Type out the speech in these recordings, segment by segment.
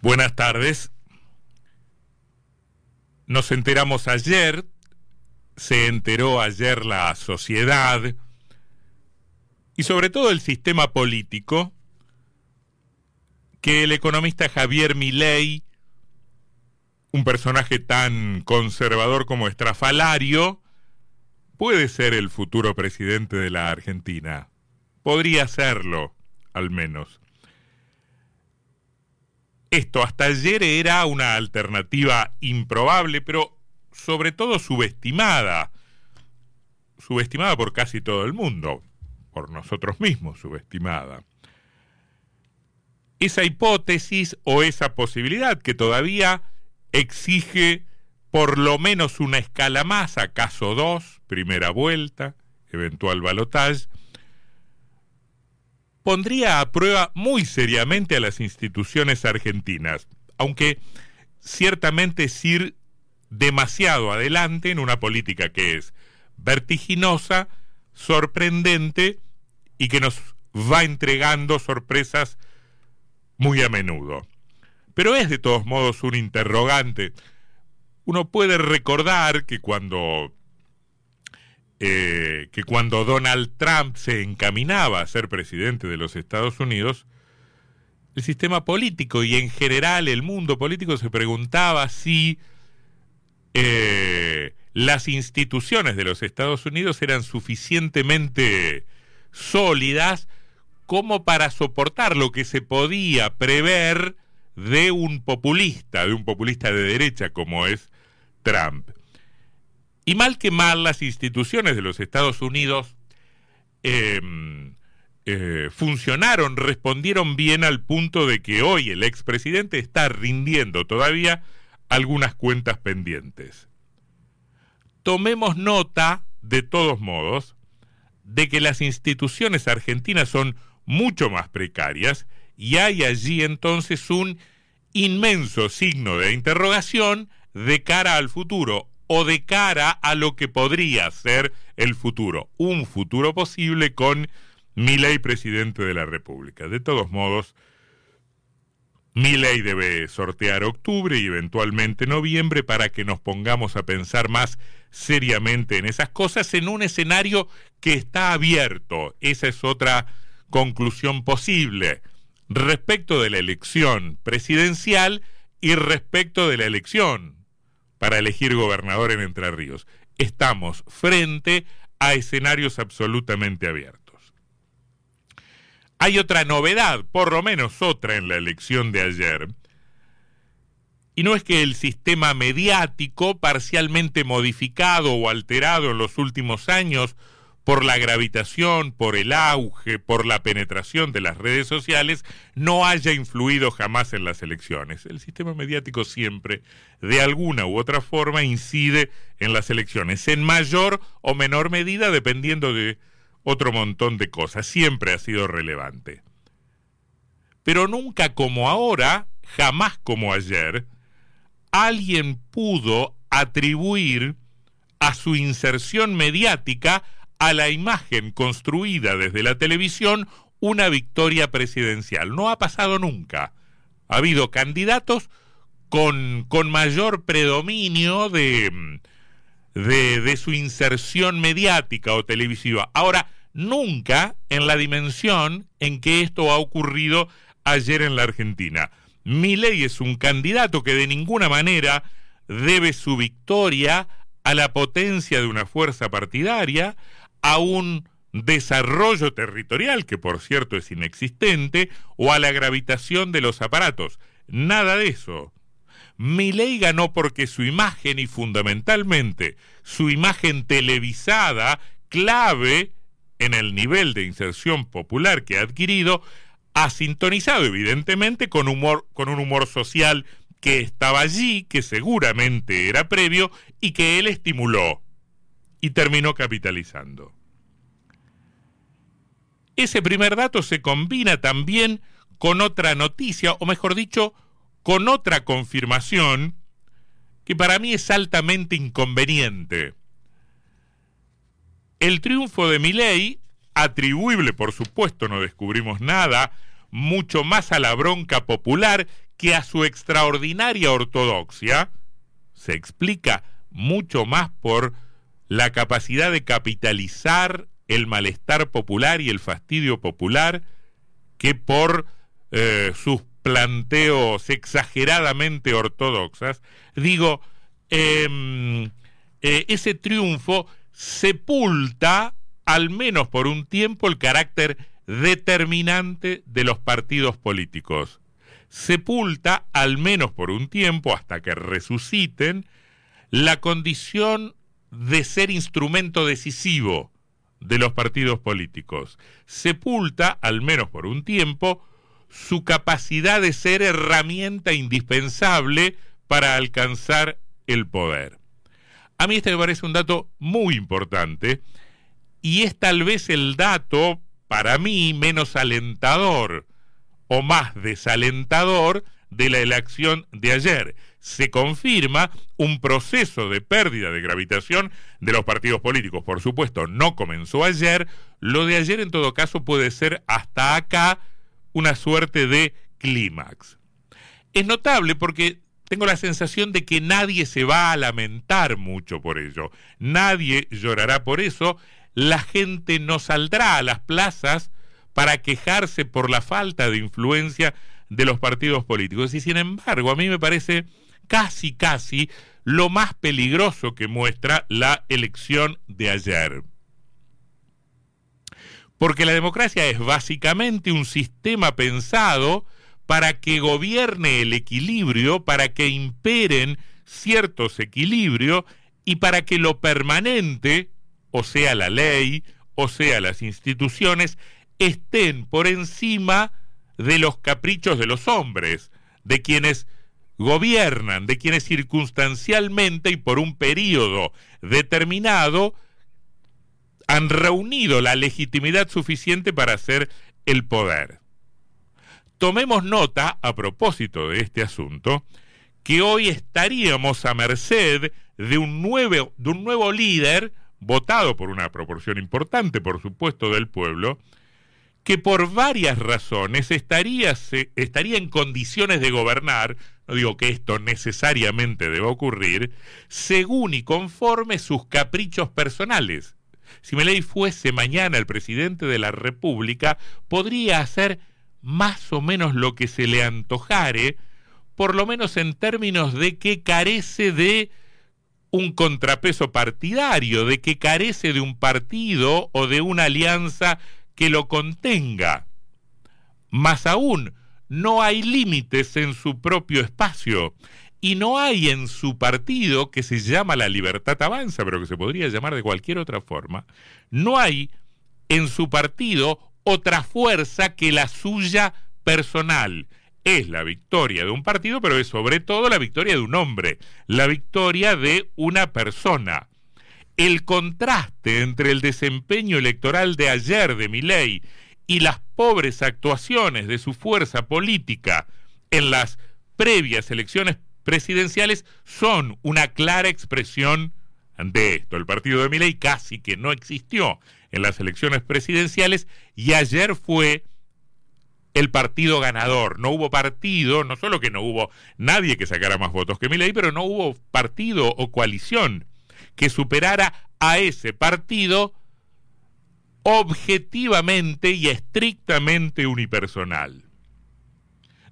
Buenas tardes. Nos enteramos ayer, se enteró ayer la sociedad y sobre todo el sistema político que el economista Javier Milei, un personaje tan conservador como estrafalario, puede ser el futuro presidente de la Argentina. Podría serlo, al menos. Esto hasta ayer era una alternativa improbable, pero sobre todo subestimada. Subestimada por casi todo el mundo, por nosotros mismos subestimada. Esa hipótesis o esa posibilidad que todavía exige por lo menos una escala más, acaso dos, primera vuelta, eventual balotaje, pondría a prueba muy seriamente a las instituciones argentinas, aunque ciertamente es ir demasiado adelante en una política que es vertiginosa, sorprendente y que nos va entregando sorpresas muy a menudo. Pero es de todos modos un interrogante. Uno puede recordar que cuando eh, que cuando Donald Trump se encaminaba a ser presidente de los Estados Unidos, el sistema político y en general el mundo político se preguntaba si eh, las instituciones de los Estados Unidos eran suficientemente sólidas como para soportar lo que se podía prever de un populista, de un populista de derecha como es Trump. Y mal que mal, las instituciones de los Estados Unidos em, eh, funcionaron, respondieron bien al punto de que hoy el expresidente está rindiendo todavía algunas cuentas pendientes. Tomemos nota, de todos modos, de que las instituciones argentinas son mucho más precarias y hay allí entonces un inmenso signo de interrogación de cara al futuro o de cara a lo que podría ser el futuro, un futuro posible con ley presidente de la República. De todos modos, ley debe sortear octubre y eventualmente noviembre para que nos pongamos a pensar más seriamente en esas cosas en un escenario que está abierto. Esa es otra conclusión posible respecto de la elección presidencial y respecto de la elección para elegir gobernador en Entre Ríos. Estamos frente a escenarios absolutamente abiertos. Hay otra novedad, por lo menos otra en la elección de ayer, y no es que el sistema mediático, parcialmente modificado o alterado en los últimos años por la gravitación, por el auge, por la penetración de las redes sociales, no haya influido jamás en las elecciones. El sistema mediático siempre, de alguna u otra forma, incide en las elecciones, en mayor o menor medida, dependiendo de otro montón de cosas. Siempre ha sido relevante. Pero nunca como ahora, jamás como ayer, alguien pudo atribuir a su inserción mediática a la imagen construida desde la televisión una victoria presidencial. No ha pasado nunca. Ha habido candidatos con, con mayor predominio de, de, de su inserción mediática o televisiva. Ahora, nunca en la dimensión en que esto ha ocurrido ayer en la Argentina. Milei es un candidato que de ninguna manera debe su victoria a la potencia de una fuerza partidaria, a un desarrollo territorial, que por cierto es inexistente, o a la gravitación de los aparatos. Nada de eso. Milei ganó porque su imagen y fundamentalmente su imagen televisada, clave en el nivel de inserción popular que ha adquirido, ha sintonizado evidentemente con, humor, con un humor social que estaba allí, que seguramente era previo y que él estimuló y terminó capitalizando. Ese primer dato se combina también con otra noticia, o mejor dicho, con otra confirmación que para mí es altamente inconveniente. El triunfo de Milei, atribuible por supuesto, no descubrimos nada, mucho más a la bronca popular que a su extraordinaria ortodoxia se explica mucho más por la capacidad de capitalizar el malestar popular y el fastidio popular que por eh, sus planteos exageradamente ortodoxas, digo, em, eh, ese triunfo sepulta, al menos por un tiempo, el carácter determinante de los partidos políticos. Sepulta, al menos por un tiempo, hasta que resuciten, la condición de ser instrumento decisivo de los partidos políticos. Sepulta, al menos por un tiempo, su capacidad de ser herramienta indispensable para alcanzar el poder. A mí este me parece un dato muy importante y es tal vez el dato para mí menos alentador o más desalentador de la elección de ayer. Se confirma un proceso de pérdida de gravitación de los partidos políticos. Por supuesto, no comenzó ayer. Lo de ayer en todo caso puede ser hasta acá una suerte de clímax. Es notable porque tengo la sensación de que nadie se va a lamentar mucho por ello. Nadie llorará por eso. La gente no saldrá a las plazas para quejarse por la falta de influencia de los partidos políticos. Y sin embargo, a mí me parece casi, casi lo más peligroso que muestra la elección de ayer. Porque la democracia es básicamente un sistema pensado para que gobierne el equilibrio, para que imperen ciertos equilibrios y para que lo permanente, o sea la ley, o sea las instituciones, estén por encima de los caprichos de los hombres, de quienes gobiernan, de quienes circunstancialmente y por un periodo determinado han reunido la legitimidad suficiente para hacer el poder. Tomemos nota, a propósito de este asunto, que hoy estaríamos a merced de un nuevo, de un nuevo líder, votado por una proporción importante, por supuesto, del pueblo, que por varias razones estaría, estaría en condiciones de gobernar, no digo que esto necesariamente deba ocurrir, según y conforme sus caprichos personales. Si Meley fuese mañana el presidente de la República, podría hacer más o menos lo que se le antojare, por lo menos en términos de que carece de un contrapeso partidario, de que carece de un partido o de una alianza que lo contenga. Más aún, no hay límites en su propio espacio y no hay en su partido, que se llama la Libertad Avanza, pero que se podría llamar de cualquier otra forma, no hay en su partido otra fuerza que la suya personal. Es la victoria de un partido, pero es sobre todo la victoria de un hombre, la victoria de una persona el contraste entre el desempeño electoral de ayer de Milei y las pobres actuaciones de su fuerza política en las previas elecciones presidenciales son una clara expresión de esto. El partido de Milei casi que no existió en las elecciones presidenciales y ayer fue el partido ganador. No hubo partido, no solo que no hubo nadie que sacara más votos que Milei, pero no hubo partido o coalición que superara a ese partido objetivamente y estrictamente unipersonal.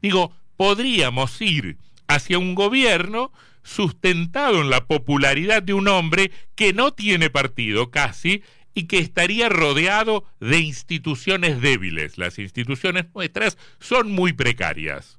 Digo, podríamos ir hacia un gobierno sustentado en la popularidad de un hombre que no tiene partido casi y que estaría rodeado de instituciones débiles. Las instituciones nuestras son muy precarias.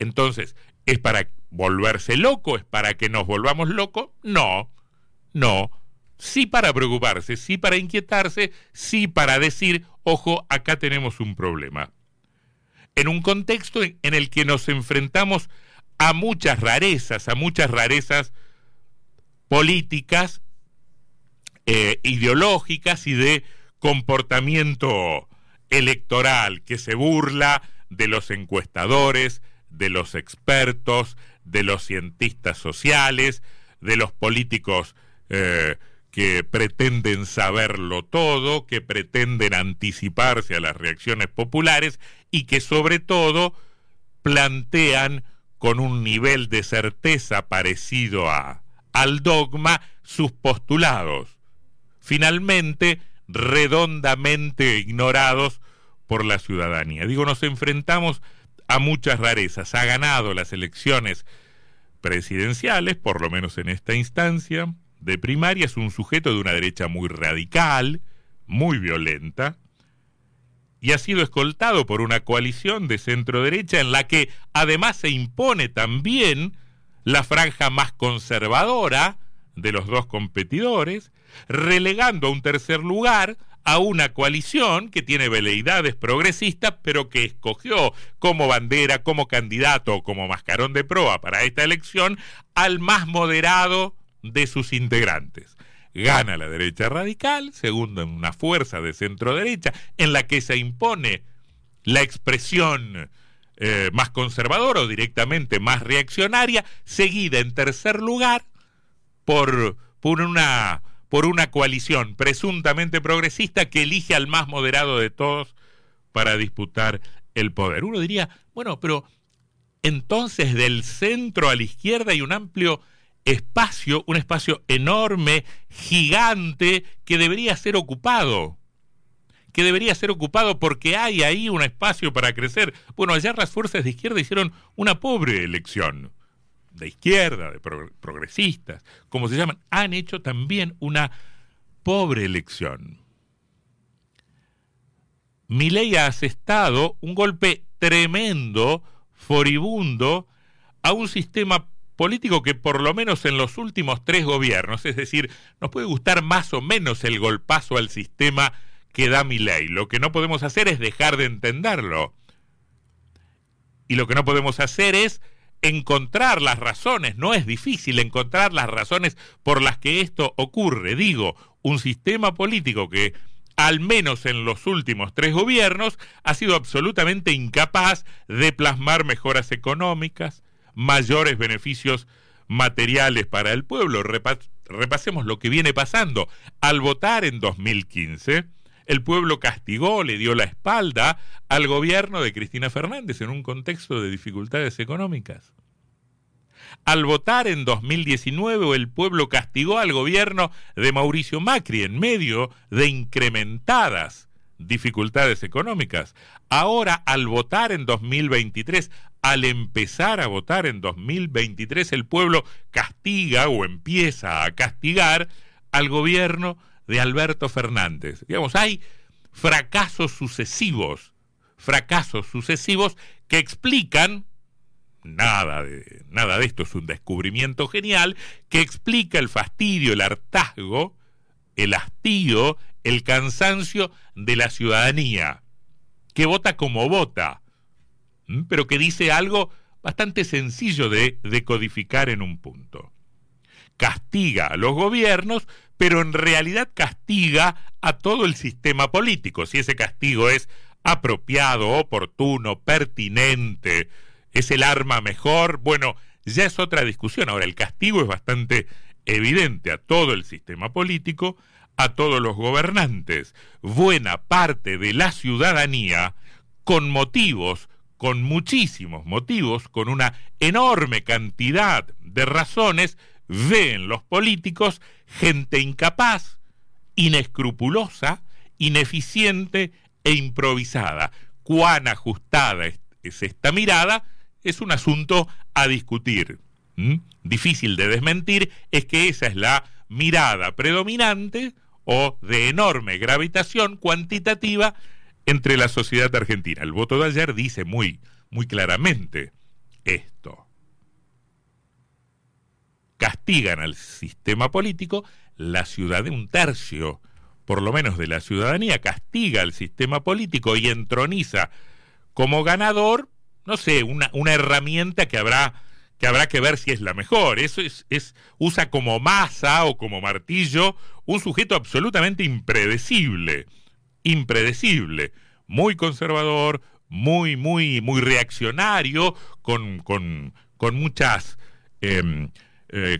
Entonces, ¿es para volverse loco, es para que nos volvamos locos. No, no. Sí para preocuparse, sí para inquietarse, sí para decir, ojo, acá tenemos un problema. En un contexto en el que nos enfrentamos a muchas rarezas, a muchas rarezas políticas, eh, ideológicas y de comportamiento electoral que se burla de los encuestadores, de los expertos, de los cientistas sociales, de los políticos eh, que pretenden saberlo todo, que pretenden anticiparse a las reacciones populares y que sobre todo plantean con un nivel de certeza parecido a, al dogma sus postulados, finalmente redondamente ignorados por la ciudadanía. Digo, nos enfrentamos a muchas rarezas. Ha ganado las elecciones presidenciales, por lo menos en esta instancia, de primaria, es un sujeto de una derecha muy radical, muy violenta, y ha sido escoltado por una coalición de centro derecha en la que además se impone también la franja más conservadora de los dos competidores, relegando a un tercer lugar a una coalición que tiene veleidades progresistas, pero que escogió como bandera, como candidato, como mascarón de proa para esta elección al más moderado de sus integrantes. Gana la derecha radical, segundo en una fuerza de centro derecha, en la que se impone la expresión eh, más conservadora o directamente más reaccionaria, seguida en tercer lugar por, por una por una coalición presuntamente progresista que elige al más moderado de todos para disputar el poder. Uno diría, bueno, pero entonces del centro a la izquierda hay un amplio espacio, un espacio enorme, gigante, que debería ser ocupado. Que debería ser ocupado porque hay ahí un espacio para crecer. Bueno, allá las fuerzas de izquierda hicieron una pobre elección de izquierda, de progresistas, como se llaman, han hecho también una pobre elección. Milei ha asestado un golpe tremendo, furibundo, a un sistema político que por lo menos en los últimos tres gobiernos, es decir, nos puede gustar más o menos el golpazo al sistema que da Milei. Lo que no podemos hacer es dejar de entenderlo. Y lo que no podemos hacer es encontrar las razones, no es difícil encontrar las razones por las que esto ocurre. Digo, un sistema político que, al menos en los últimos tres gobiernos, ha sido absolutamente incapaz de plasmar mejoras económicas, mayores beneficios materiales para el pueblo. repasemos lo que viene pasando. Al votar en 2015, el pueblo castigó, le dio la espalda al gobierno de Cristina Fernández en un contexto de dificultades económicas. Al votar en 2019, el pueblo castigó al gobierno de Mauricio Macri en medio de incrementadas dificultades económicas. Ahora, al votar en 2023, al empezar a votar en 2023, el pueblo castiga o empieza a castigar al gobierno de Alberto Fernández. Digamos, hay fracasos sucesivos, fracasos sucesivos que explican, nada de, nada de esto es un descubrimiento genial, que explica el fastidio, el hartazgo, el hastío, el cansancio de la ciudadanía, que vota como vota, pero que dice algo bastante sencillo de decodificar en un punto. Castiga a los gobiernos pero en realidad castiga a todo el sistema político. Si ese castigo es apropiado, oportuno, pertinente, es el arma mejor, bueno, ya es otra discusión. Ahora, el castigo es bastante evidente a todo el sistema político, a todos los gobernantes. Buena parte de la ciudadanía, con motivos, con muchísimos motivos, con una enorme cantidad de razones, ven los políticos gente incapaz, inescrupulosa, ineficiente e improvisada. Cuán ajustada es esta mirada es un asunto a discutir. Difícil de desmentir es que esa es la mirada predominante o de enorme gravitación cuantitativa entre la sociedad argentina. El voto de ayer dice muy, muy claramente esto castigan al sistema político, la ciudad de un tercio, por lo menos de la ciudadanía, castiga al sistema político y entroniza como ganador, no sé, una, una herramienta que habrá que habrá que ver si es la mejor. Eso es, es, usa como masa o como martillo un sujeto absolutamente impredecible, impredecible, muy conservador, muy, muy, muy reaccionario, con, con, con muchas em, eh,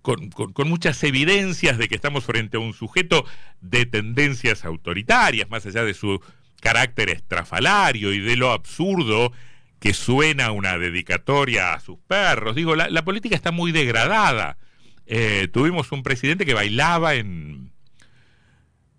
con, muchas evidencias de que estamos frente a un sujeto de tendencias autoritarias, más allá de su carácter estrafalario y de lo absurdo que suena una dedicatoria a sus perros. Digo, la, política está muy degradada. Eh, tuvimos un presidente que bailaba en,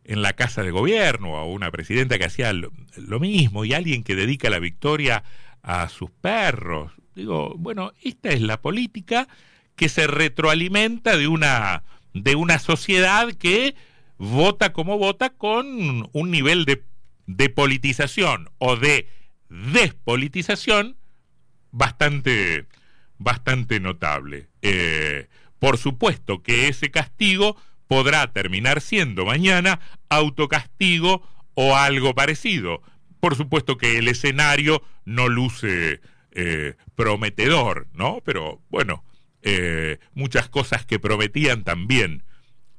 en la casa de gobierno, o una presidenta que hacía lo, mismo, y alguien que dedica la victoria a sus perros. Digo, bueno, esta es la política que se retroalimenta de una, de una sociedad que vota como vota con un nivel de, de politización o de despolitización bastante, bastante notable. Eh, por supuesto que ese castigo podrá terminar siendo mañana autocastigo o algo parecido. Por supuesto que el escenario no luce eh, prometedor, ¿no? Pero bueno, eh, muchas cosas que prometían también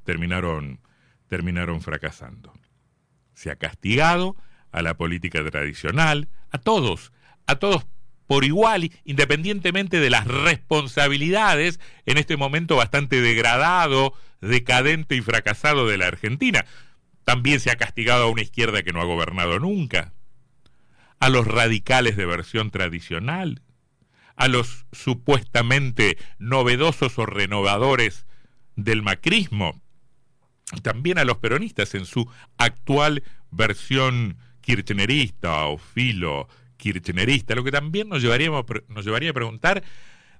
terminaron, terminaron fracasando. Se ha castigado a la política tradicional, a todos, a todos por igual, independientemente de las responsabilidades en este momento bastante degradado, decadente y fracasado de la Argentina. También se ha castigado a una izquierda que no ha gobernado nunca, a los radicales de versión tradicional, a los supuestamente novedosos o renovadores del macrismo, también a los peronistas en su actual versión kirchnerista o filo kirchnerista, lo que también nos, llevaríamos, nos llevaría a preguntar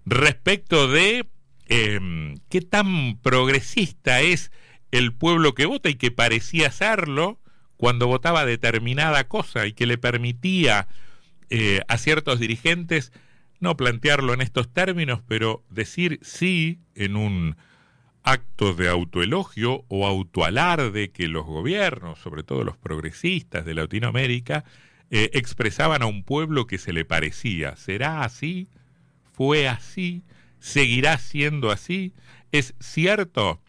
respecto de em, qué tan progresista es el pueblo que vota y que parecía serlo cuando votaba determinada cosa y que le permitía eh, a ciertos dirigentes no plantearlo en estos términos, pero decir sí en un acto de autoelogio o autoalarde que los gobiernos, sobre todo los progresistas de Latinoamérica, eh, expresaban a un pueblo que se le parecía. ¿Será así? ¿Fue así? ¿Seguirá siendo así? ¿Es cierto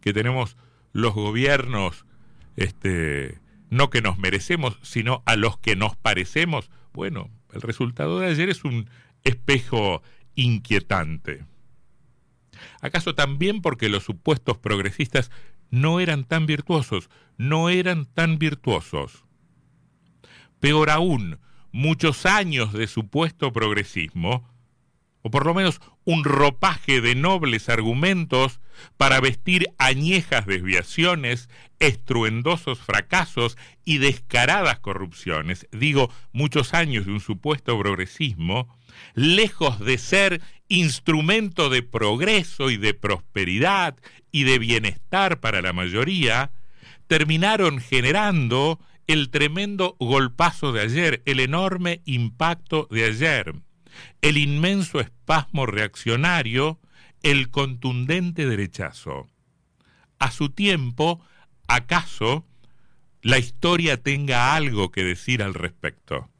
que tenemos los gobiernos, este, no que nos merecemos, sino a los que nos parecemos? Bueno, el resultado de ayer es un espejo inquietante. ¿Acaso también porque los supuestos progresistas no eran tan virtuosos, no eran tan virtuosos? Peor aún, muchos años de supuesto progresismo, o por lo menos un ropaje de nobles argumentos para vestir añejas desviaciones, estruendosos fracasos y descaradas corrupciones, digo, muchos años de un supuesto progresismo, lejos de ser instrumento de progreso y de prosperidad y de bienestar para la mayoría, terminaron generando el tremendo golpazo de ayer, el enorme impacto de ayer, el inmenso espasmo reaccionario, el contundente derechazo. A su tiempo, ¿acaso la historia tenga algo que decir al respecto?